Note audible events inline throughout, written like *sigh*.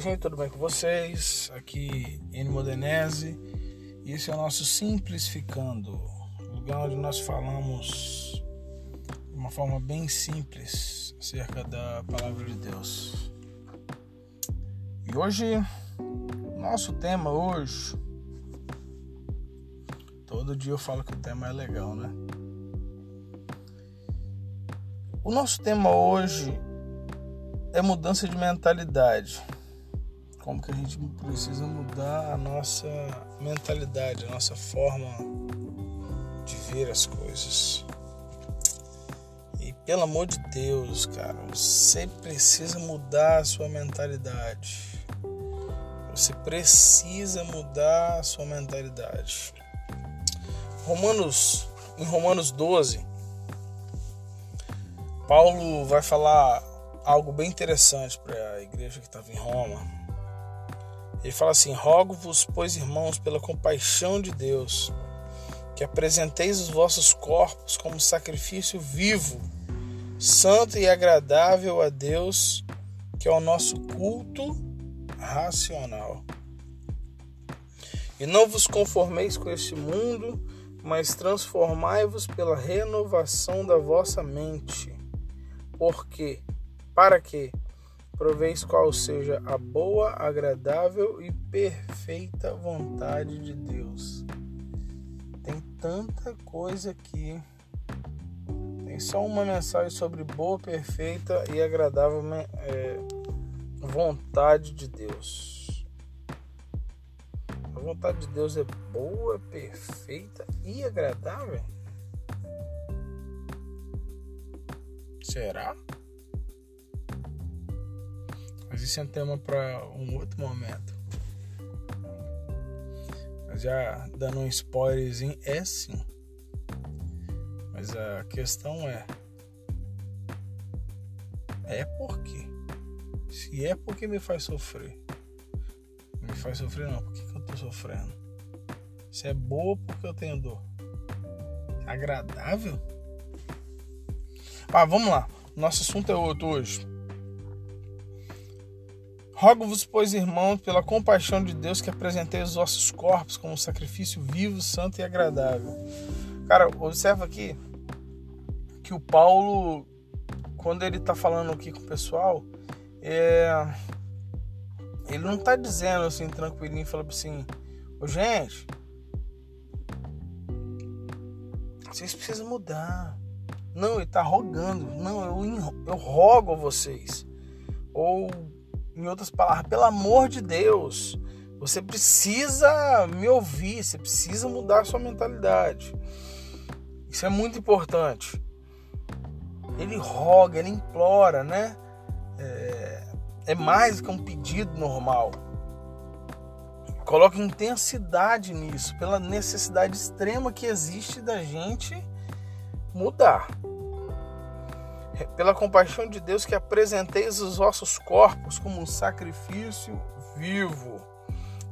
gente, tudo bem com vocês? Aqui N Modenese e esse é o nosso Simplificando, lugar onde nós falamos de uma forma bem simples acerca da palavra de Deus. E hoje, nosso tema hoje, todo dia eu falo que o tema é legal, né? O nosso tema hoje é mudança de mentalidade. Como que a gente precisa mudar a nossa mentalidade, a nossa forma de ver as coisas. E pelo amor de Deus, cara, você precisa mudar a sua mentalidade. Você precisa mudar a sua mentalidade. Romanos, em Romanos 12, Paulo vai falar algo bem interessante para a igreja que estava em Roma. Ele fala assim: Rogo-vos, pois irmãos, pela compaixão de Deus, que apresenteis os vossos corpos como sacrifício vivo, santo e agradável a Deus, que é o nosso culto racional. E não vos conformeis com este mundo, mas transformai-vos pela renovação da vossa mente. Porque para que proveis qual seja a boa, agradável e perfeita vontade de Deus. Tem tanta coisa aqui. Tem só uma mensagem sobre boa, perfeita e agradável é, vontade de Deus. A vontade de Deus é boa, perfeita e agradável? Será? Mas isso é um tema para um outro momento. Mas já dando um spoilerzinho, é sim. Mas a questão é: é por quê? Se é porque me faz sofrer, me faz sofrer não, por que, que eu tô sofrendo? Se é boa porque eu tenho dor, agradável? Ah, vamos lá. Nosso assunto é outro hoje. Rogo-vos, pois, irmãos, pela compaixão de Deus, que apresentei os vossos corpos como sacrifício vivo, santo e agradável. Cara, observa aqui que o Paulo, quando ele está falando aqui com o pessoal, é... ele não está dizendo assim, tranquilinho, falando assim, ô gente, vocês precisam mudar. Não, ele está rogando. Não, eu, eu rogo a vocês. Ou em outras palavras, pelo amor de Deus, você precisa me ouvir, você precisa mudar sua mentalidade. Isso é muito importante. Ele roga, ele implora, né? É, é mais que um pedido normal. Coloca intensidade nisso, pela necessidade extrema que existe da gente mudar pela compaixão de Deus que apresenteis os vossos corpos como um sacrifício vivo,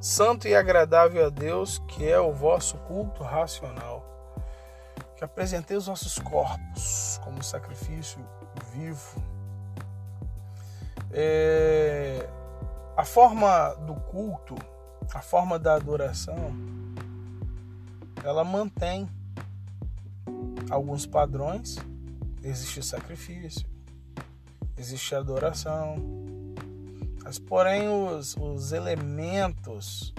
santo e agradável a Deus, que é o vosso culto racional. Que apresenteis os vossos corpos como sacrifício vivo. É, a forma do culto, a forma da adoração, ela mantém alguns padrões existe sacrifício, existe adoração, mas porém os, os elementos,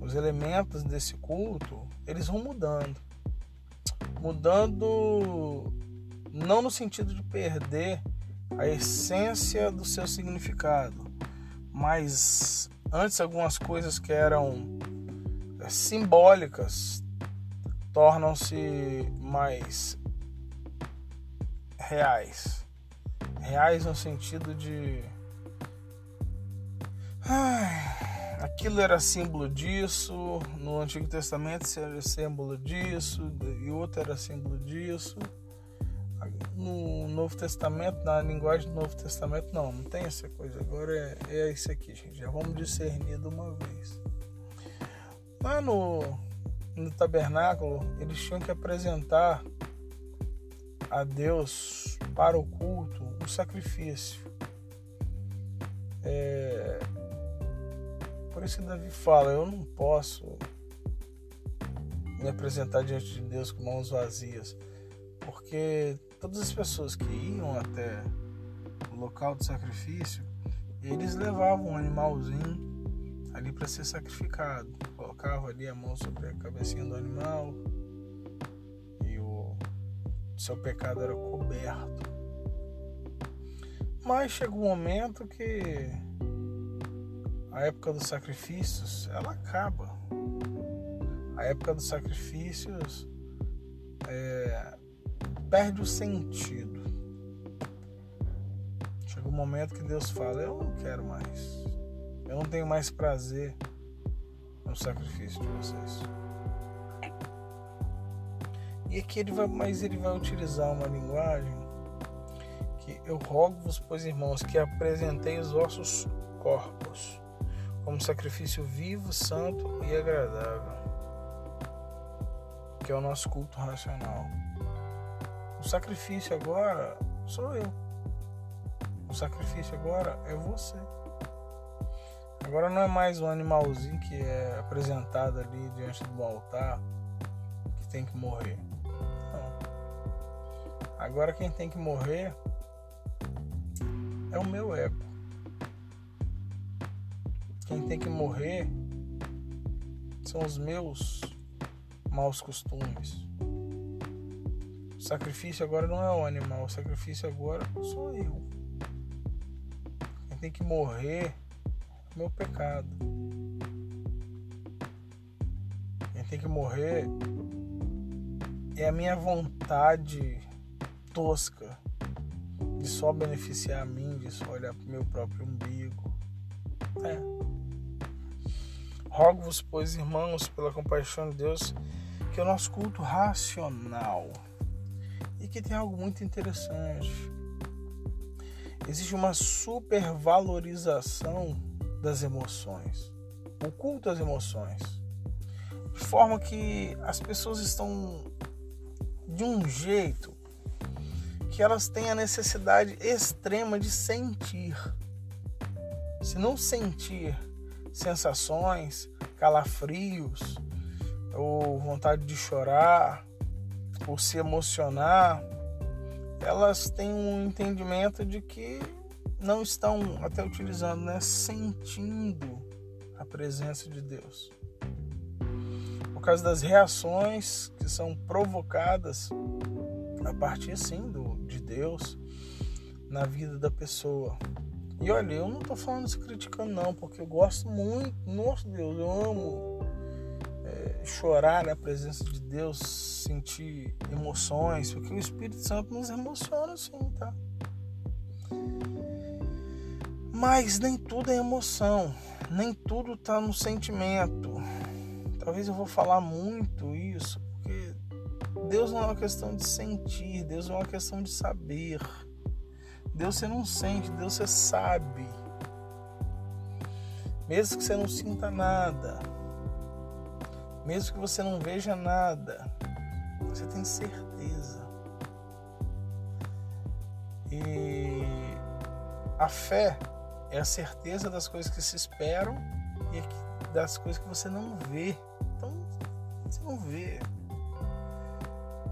os elementos desse culto, eles vão mudando, mudando não no sentido de perder a essência do seu significado, mas antes algumas coisas que eram é, simbólicas tornam-se mais reais. Reais no sentido de. Ai, aquilo era símbolo disso, no Antigo Testamento era símbolo disso, e outro era símbolo disso. No Novo Testamento, na linguagem do Novo Testamento, não, não tem essa coisa. Agora é, é isso aqui, gente. Já vamos discernir de uma vez. Lá no, no tabernáculo, eles tinham que apresentar a Deus para o culto um sacrifício. É, Por isso que Davi fala: Eu não posso me apresentar diante de Deus com mãos vazias, porque todas as pessoas que iam até o local do sacrifício, eles levavam um animalzinho ali para ser sacrificado. Colocavam ali a mão sobre a cabecinha do animal o seu pecado era coberto. Mas chega um momento que a época dos sacrifícios ela acaba. A época dos sacrifícios é, perde o sentido. Chega um momento que Deus fala: Eu não quero mais. Eu não tenho mais prazer no sacrifício de vocês. E aqui ele vai, mas ele vai utilizar uma linguagem que eu rogo-vos, pois irmãos, que apresentei os vossos corpos como sacrifício vivo, santo e agradável, que é o nosso culto racional. O sacrifício agora sou eu. O sacrifício agora é você. Agora não é mais um animalzinho que é apresentado ali diante do altar que tem que morrer. Agora quem tem que morrer é o meu ego. Quem tem que morrer são os meus maus costumes. O sacrifício agora não é o animal, o sacrifício agora sou eu. Quem tem que morrer é o meu pecado. Quem tem que morrer é a minha vontade tosca de só beneficiar a mim, de só olhar para o meu próprio umbigo. É. Rogo-vos, pois, irmãos, pela compaixão de Deus, que é o nosso culto racional. E que tem algo muito interessante. Existe uma supervalorização das emoções. O culto às emoções. De forma que as pessoas estão de um jeito que elas têm a necessidade extrema de sentir. Se não sentir sensações, calafrios, ou vontade de chorar, ou se emocionar, elas têm um entendimento de que não estão até utilizando, né, sentindo a presença de Deus. Por causa das reações que são provocadas a partir sim do, Deus na vida da pessoa. E olha, eu não estou falando isso criticando não, porque eu gosto muito, nosso Deus, eu amo é, chorar na presença de Deus, sentir emoções, porque o Espírito Santo nos emociona sim, tá? Mas nem tudo é emoção, nem tudo está no sentimento. Talvez eu vou falar muito Deus não é uma questão de sentir, Deus é uma questão de saber. Deus você não sente, Deus você sabe. Mesmo que você não sinta nada, mesmo que você não veja nada, você tem certeza. E a fé é a certeza das coisas que se esperam e das coisas que você não vê. Então, você não vê.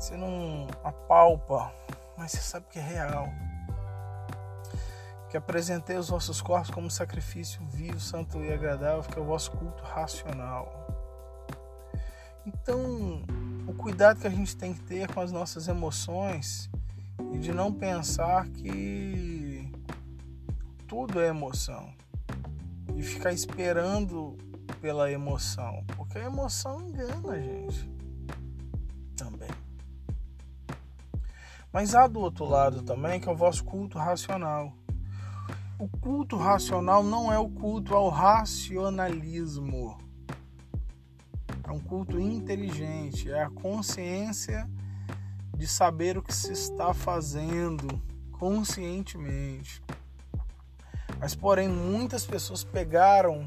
Você não apalpa, mas você sabe que é real. Que apresentei os vossos corpos como sacrifício vivo, santo e agradável, que é o vosso culto racional. Então, o cuidado que a gente tem que ter com as nossas emoções e de não pensar que tudo é emoção e ficar esperando pela emoção, porque a emoção engana a gente. Mas há do outro lado também que é o vosso culto racional. O culto racional não é o culto ao racionalismo. É um culto inteligente, é a consciência de saber o que se está fazendo conscientemente. Mas, porém, muitas pessoas pegaram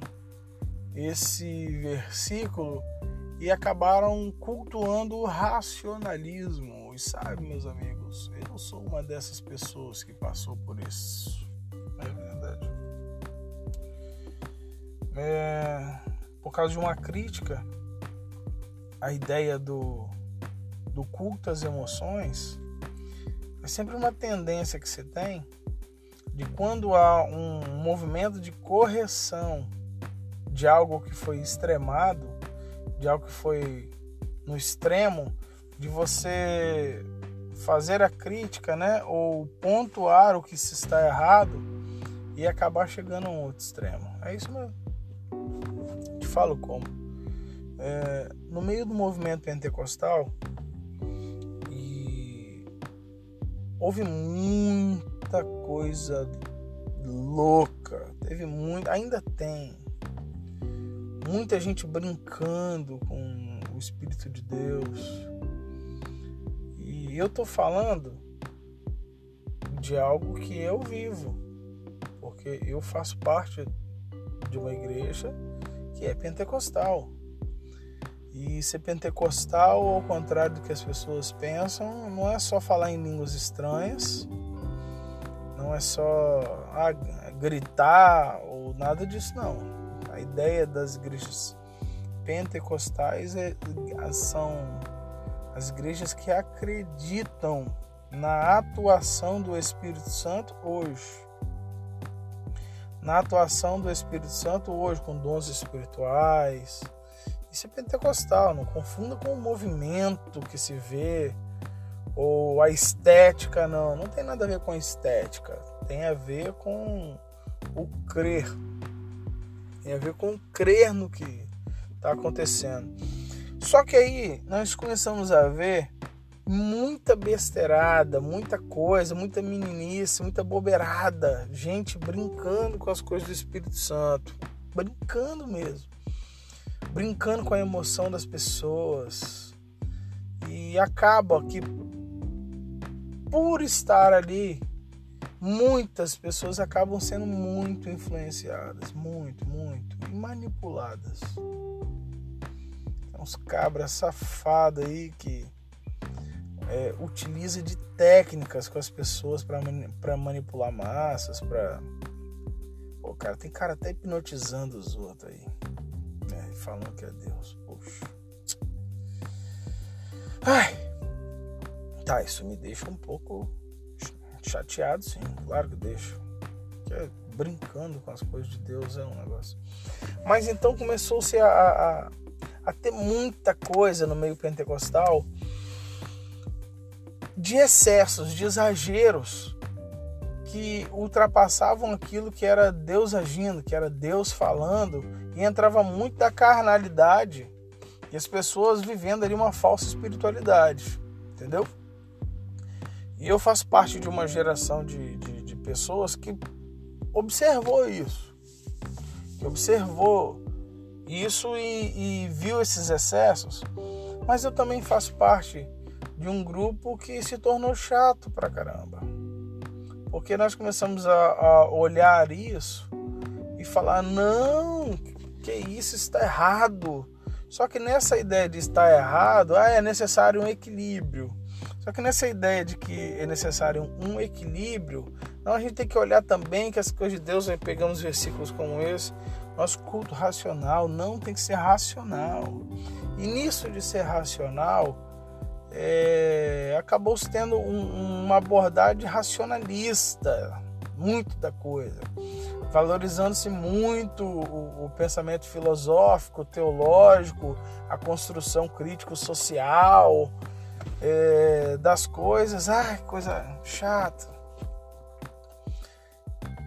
esse versículo e acabaram cultuando o racionalismo. E sabe, meus amigos, eu sou uma dessas pessoas que passou por isso. É verdade. é, por causa de uma crítica à ideia do, do culto às emoções, é sempre uma tendência que se tem de quando há um movimento de correção de algo que foi extremado, de algo que foi no extremo, de você fazer a crítica, né, ou pontuar o que se está errado e acabar chegando a um outro extremo. É isso mesmo. Te falo como. É, no meio do movimento pentecostal, houve muita coisa louca, teve muito, ainda tem muita gente brincando com o Espírito de Deus. E eu tô falando de algo que eu vivo, porque eu faço parte de uma igreja que é pentecostal. E ser pentecostal, ao contrário do que as pessoas pensam, não é só falar em línguas estranhas, não é só ah, gritar ou nada disso, não. A ideia das igrejas pentecostais é, são as igrejas que acreditam na atuação do Espírito Santo hoje na atuação do Espírito Santo hoje com dons espirituais. Isso é pentecostal, não confunda com o movimento que se vê ou a estética, não. Não tem nada a ver com a estética. Tem a ver com o crer. Tem a ver com crer no que está acontecendo. Só que aí nós começamos a ver muita besteirada, muita coisa, muita meninice, muita bobeirada, gente brincando com as coisas do Espírito Santo, brincando mesmo, brincando com a emoção das pessoas e acaba que por estar ali muitas pessoas acabam sendo muito influenciadas, muito, muito e manipuladas. Uns cabras safados aí que é, utiliza de técnicas com as pessoas para manipular massas, para Pô, cara, tem cara até hipnotizando os outros aí. Né? Falando que é Deus. Poxa. Ai. Tá, isso me deixa um pouco chateado, sim. Claro que deixa. Que é, brincando com as coisas de Deus é um negócio. Mas então começou-se a, a ter muita coisa no meio pentecostal de excessos, de exageros que ultrapassavam aquilo que era Deus agindo, que era Deus falando, e entrava muito da carnalidade e as pessoas vivendo ali uma falsa espiritualidade, entendeu? E eu faço parte de uma geração de, de, de pessoas que observou isso, que observou isso e, e viu esses excessos, mas eu também faço parte de um grupo que se tornou chato pra caramba. Porque nós começamos a, a olhar isso e falar: não, que isso está errado. Só que nessa ideia de estar errado, ah, é necessário um equilíbrio. Só que nessa ideia de que é necessário um equilíbrio, não, a gente tem que olhar também que as coisas de Deus, aí pegamos versículos como esse, nosso culto racional não tem que ser racional. E nisso de ser racional, é, acabou tendo um, uma abordagem racionalista, muito da coisa, valorizando-se muito o, o, pensamento filosófico, teológico, a construção crítico-social é, das coisas. Ai, coisa chata.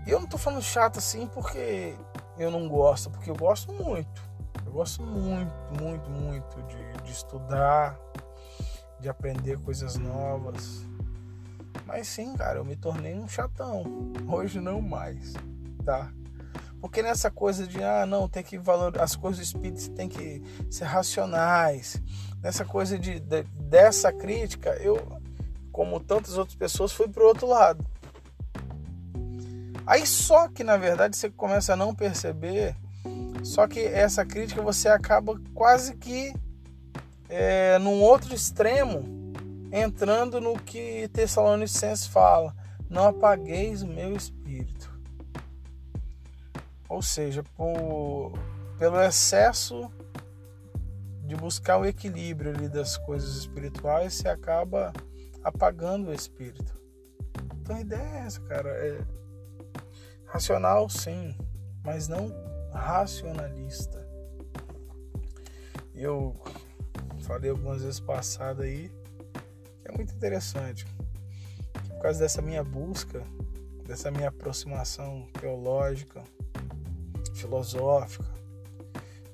Eu não estou falando chato assim porque eu não gosto, porque eu gosto muito. Eu gosto muito, muito, muito de, de estudar, de aprender coisas novas. Mas sim, cara, eu me tornei um chatão. Hoje não mais, tá? Porque nessa coisa de ah, não, tem que valorizar as coisas do espírito tem que ser racionais. Nessa coisa de, de dessa crítica, eu, como tantas outras pessoas, fui pro outro lado. Aí só que na verdade você começa a não perceber, só que essa crítica você acaba quase que é, num outro extremo, entrando no que Tessalonicenses fala: não apagueis o meu espírito. Ou seja, por, pelo excesso de buscar o equilíbrio ali das coisas espirituais, você acaba apagando o espírito. Então a ideia é essa, cara. É racional, sim, mas não racionalista. Eu falei algumas vezes passada aí que é muito interessante. Por causa dessa minha busca, dessa minha aproximação teológica, filosófica,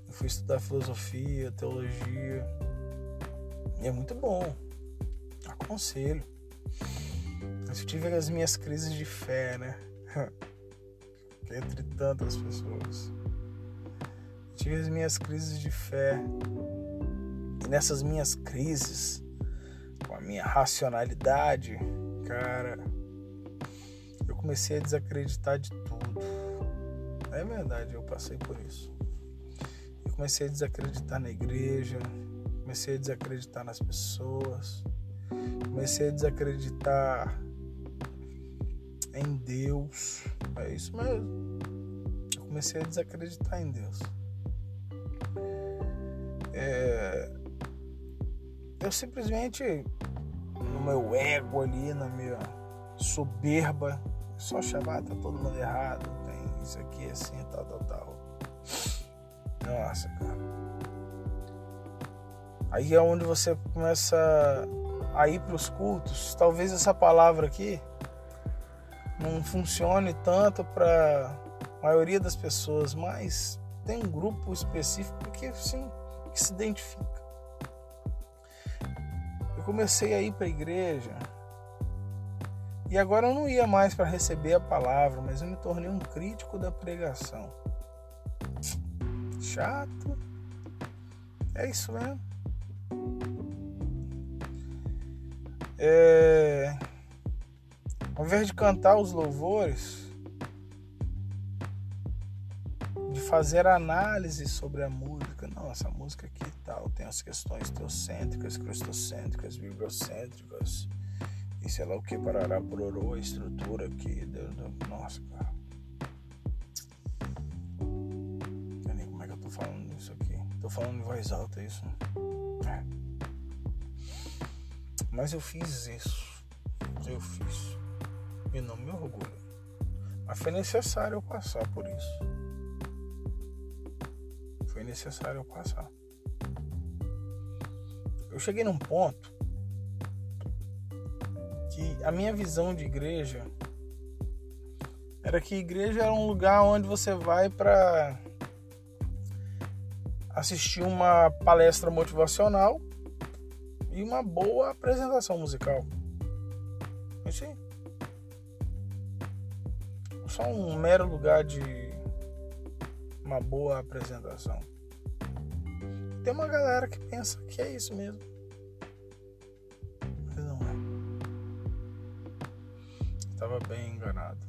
eu fui estudar filosofia, teologia. E é muito bom. Aconselho. Mas eu tive as minhas crises de fé, né? *laughs* Entre tantas pessoas. Eu tive as minhas crises de fé. E nessas minhas crises, com a minha racionalidade, cara, eu comecei a desacreditar de tudo. É verdade, eu passei por isso comecei a desacreditar na igreja, comecei a desacreditar nas pessoas, comecei a desacreditar em Deus. É isso mesmo. Eu comecei a desacreditar em Deus. É... Eu simplesmente, no meu ego ali, na minha soberba, só ah, tá todo mundo errado, tem isso aqui assim, tal, tal, tal. Nossa, cara. Aí é onde você começa a ir para os cultos. Talvez essa palavra aqui não funcione tanto para a maioria das pessoas, mas tem um grupo específico que sim, que se identifica. Eu comecei a ir para a igreja e agora eu não ia mais para receber a palavra, mas eu me tornei um crítico da pregação chato. É isso mesmo. É... Ao invés de cantar os louvores, de fazer análise sobre a música, não, essa música aqui e tal, tem as questões teocêntricas, cristocêntricas, bibliocêntricas, e sei lá o que, parará, pororô, a estrutura aqui, nossa, cara. falando isso aqui. Tô falando em voz alta é isso. É. Mas eu fiz isso. Eu fiz. E não me orgulho. Mas foi necessário eu passar por isso. Foi necessário eu passar. Eu cheguei num ponto que a minha visão de igreja era que igreja era um lugar onde você vai para assistir uma palestra motivacional e uma boa apresentação musical. Isso aí. Só um mero lugar de uma boa apresentação. Tem uma galera que pensa que é isso mesmo. Mas não é. Estava bem enganado.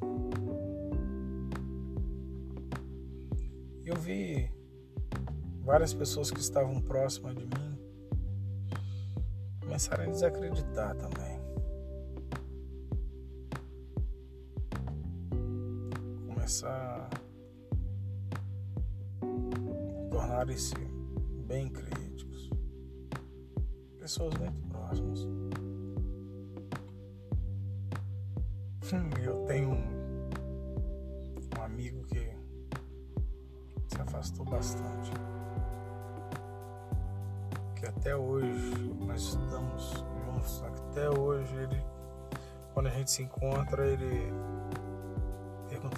Eu vi várias pessoas que estavam próximas de mim começaram a desacreditar também. Começar a tornarem-se bem críticos. Pessoas muito próximas. Eu tenho um, um amigo que se afastou bastante que até hoje nós estamos juntos, até hoje ele, quando a gente se encontra, ele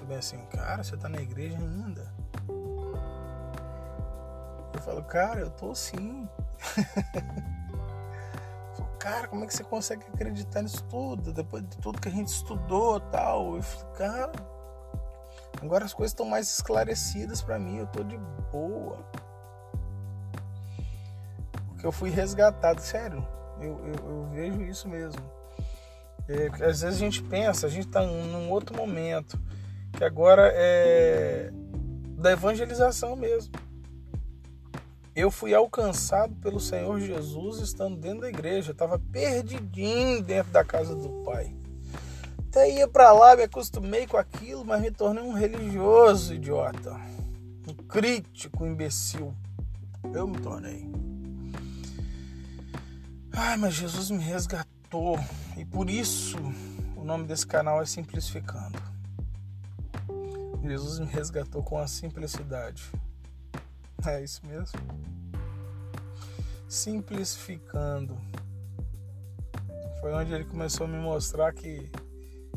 bem assim, cara, você tá na igreja ainda? Eu falo, cara, eu tô sim. *laughs* falo, cara, como é que você consegue acreditar nisso tudo? Depois de tudo que a gente estudou tal. Eu falei, cara, agora as coisas estão mais esclarecidas para mim, eu tô de boa eu fui resgatado. Sério, eu, eu, eu vejo isso mesmo. É, às vezes a gente pensa, a gente está num outro momento, que agora é da evangelização mesmo. Eu fui alcançado pelo Senhor Jesus estando dentro da igreja, estava perdidinho dentro da casa do Pai. até ia para lá, me acostumei com aquilo, mas me tornei um religioso idiota. Um crítico imbecil. Eu me tornei. Ai, mas Jesus me resgatou. E por isso o nome desse canal é Simplificando. Jesus me resgatou com a simplicidade. É isso mesmo. Simplificando. Foi onde ele começou a me mostrar que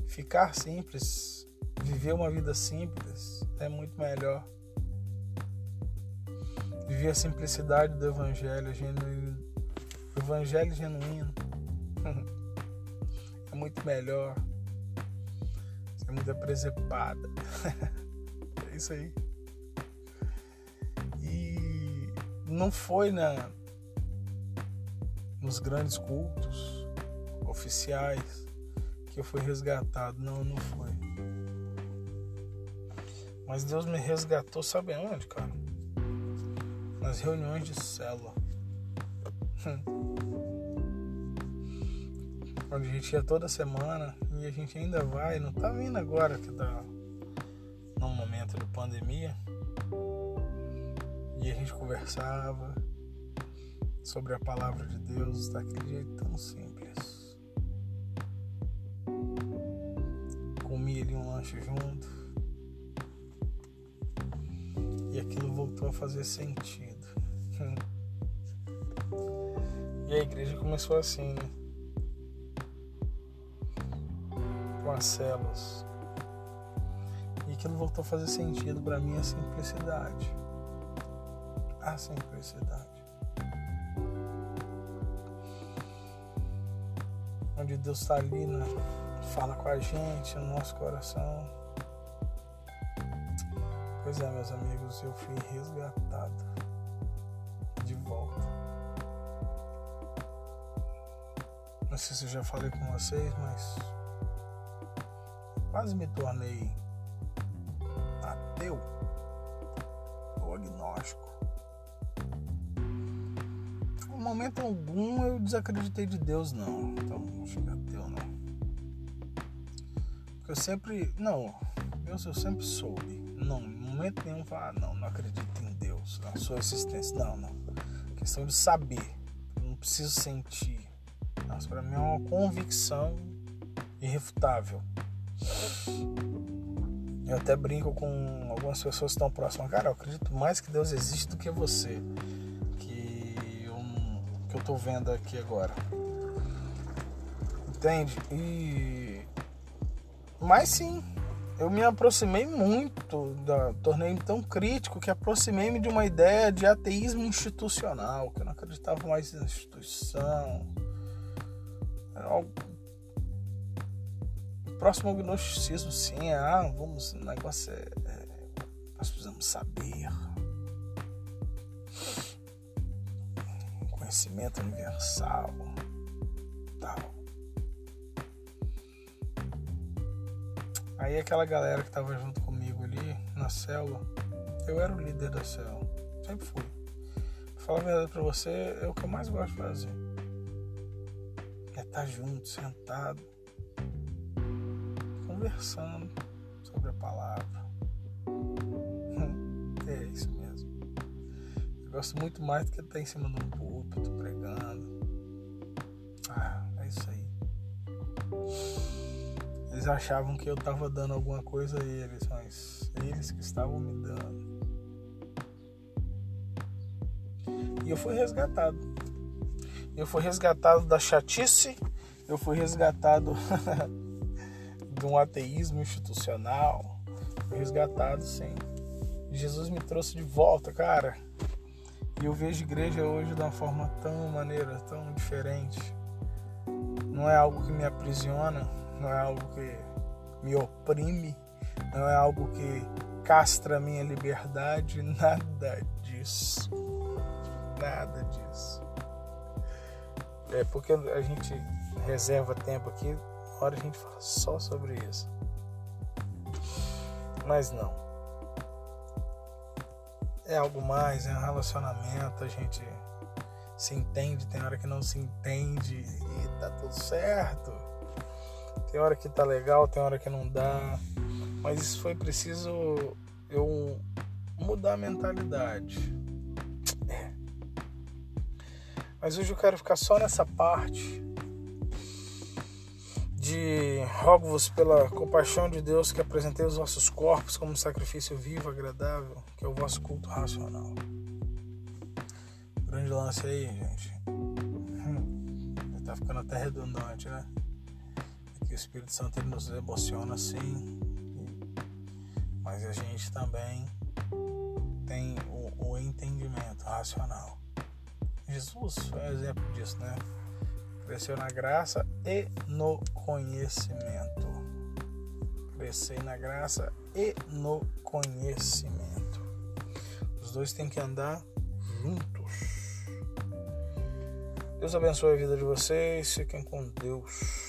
ficar simples, viver uma vida simples é muito melhor. Viver a simplicidade do evangelho genuíno, evangelho genuíno *laughs* é muito melhor. É muito presepada. *laughs* é isso aí. E não foi na nos grandes cultos oficiais que eu fui resgatado. Não, não foi. Mas Deus me resgatou, sabe onde, cara? Nas reuniões de célula. *laughs* Onde a gente ia toda semana e a gente ainda vai, não tá vindo agora que tá num momento de pandemia. E a gente conversava sobre a palavra de Deus daquele jeito tão simples. Comia ali um lanche junto. E aquilo voltou a fazer sentido. *laughs* e a igreja começou assim, né? Celas. E aquilo voltou a fazer sentido para mim a simplicidade. A simplicidade. onde Deus está ali, né? fala com a gente no nosso coração. Pois é, meus amigos, eu fui resgatado de volta. Não sei se eu já falei com vocês, mas quase me tornei ateu ou agnóstico momento algum eu desacreditei de Deus, não. Então, não chega ateu, não. Porque eu sempre. Não, Deus eu sempre soube. Não, em momento nenhum falar, ah, não, não acredito em Deus, na sua existência. Não, não. Questão de saber. Não preciso sentir. Mas para mim é uma convicção irrefutável. Eu até brinco com algumas pessoas que estão próximas. Cara, eu acredito mais que Deus existe do que você que eu tô vendo aqui agora. Entende? E. Mas sim, eu me aproximei muito, da, tornei tão crítico que aproximei-me de uma ideia de ateísmo institucional, que eu não acreditava mais na instituição. Era algo próximo ao gnosticismo, sim. Ah, vamos, o negócio é, é nós precisamos saber. conhecimento universal, tal. Aí aquela galera que tava junto comigo ali na célula, eu era o líder da célula, sempre fui. Pra falar a verdade pra você, é o que eu mais gosto de fazer. É estar tá junto, sentado, conversando sobre a palavra. *laughs* É isso mesmo. Eu gosto muito mais do que estar em cima de um púlpito pregando. Ah, é isso aí. Eles achavam que eu estava dando alguma coisa a eles, mas eles que estavam me dando. E eu fui resgatado. Eu fui resgatado da chatice, eu fui resgatado *laughs* de um ateísmo institucional. Resgatado, sim. Jesus me trouxe de volta, cara. E eu vejo igreja hoje de uma forma tão maneira, tão diferente. Não é algo que me aprisiona, não é algo que me oprime, não é algo que castra a minha liberdade, *laughs* nada disso. Nada disso. É porque a gente reserva tempo aqui, hora a gente fala só sobre isso. Mas não é algo mais, é um relacionamento, a gente se entende, tem hora que não se entende e tá tudo certo. Tem hora que tá legal, tem hora que não dá. Mas isso foi preciso eu mudar a mentalidade. É. Mas hoje eu quero ficar só nessa parte de rogo-vos pela compaixão de Deus que apresentei os vossos corpos como sacrifício vivo, agradável, que é o vosso culto racional. Grande lance aí, gente. Hum, tá ficando até redundante, né? Que o Espírito Santo ele nos emociona sim, mas a gente também tem o, o entendimento racional. Jesus foi um exemplo disso, né? Cresceu na graça e no conhecimento. Crescer na graça e no conhecimento. Os dois têm que andar juntos. Deus abençoe a vida de vocês. Fiquem com Deus.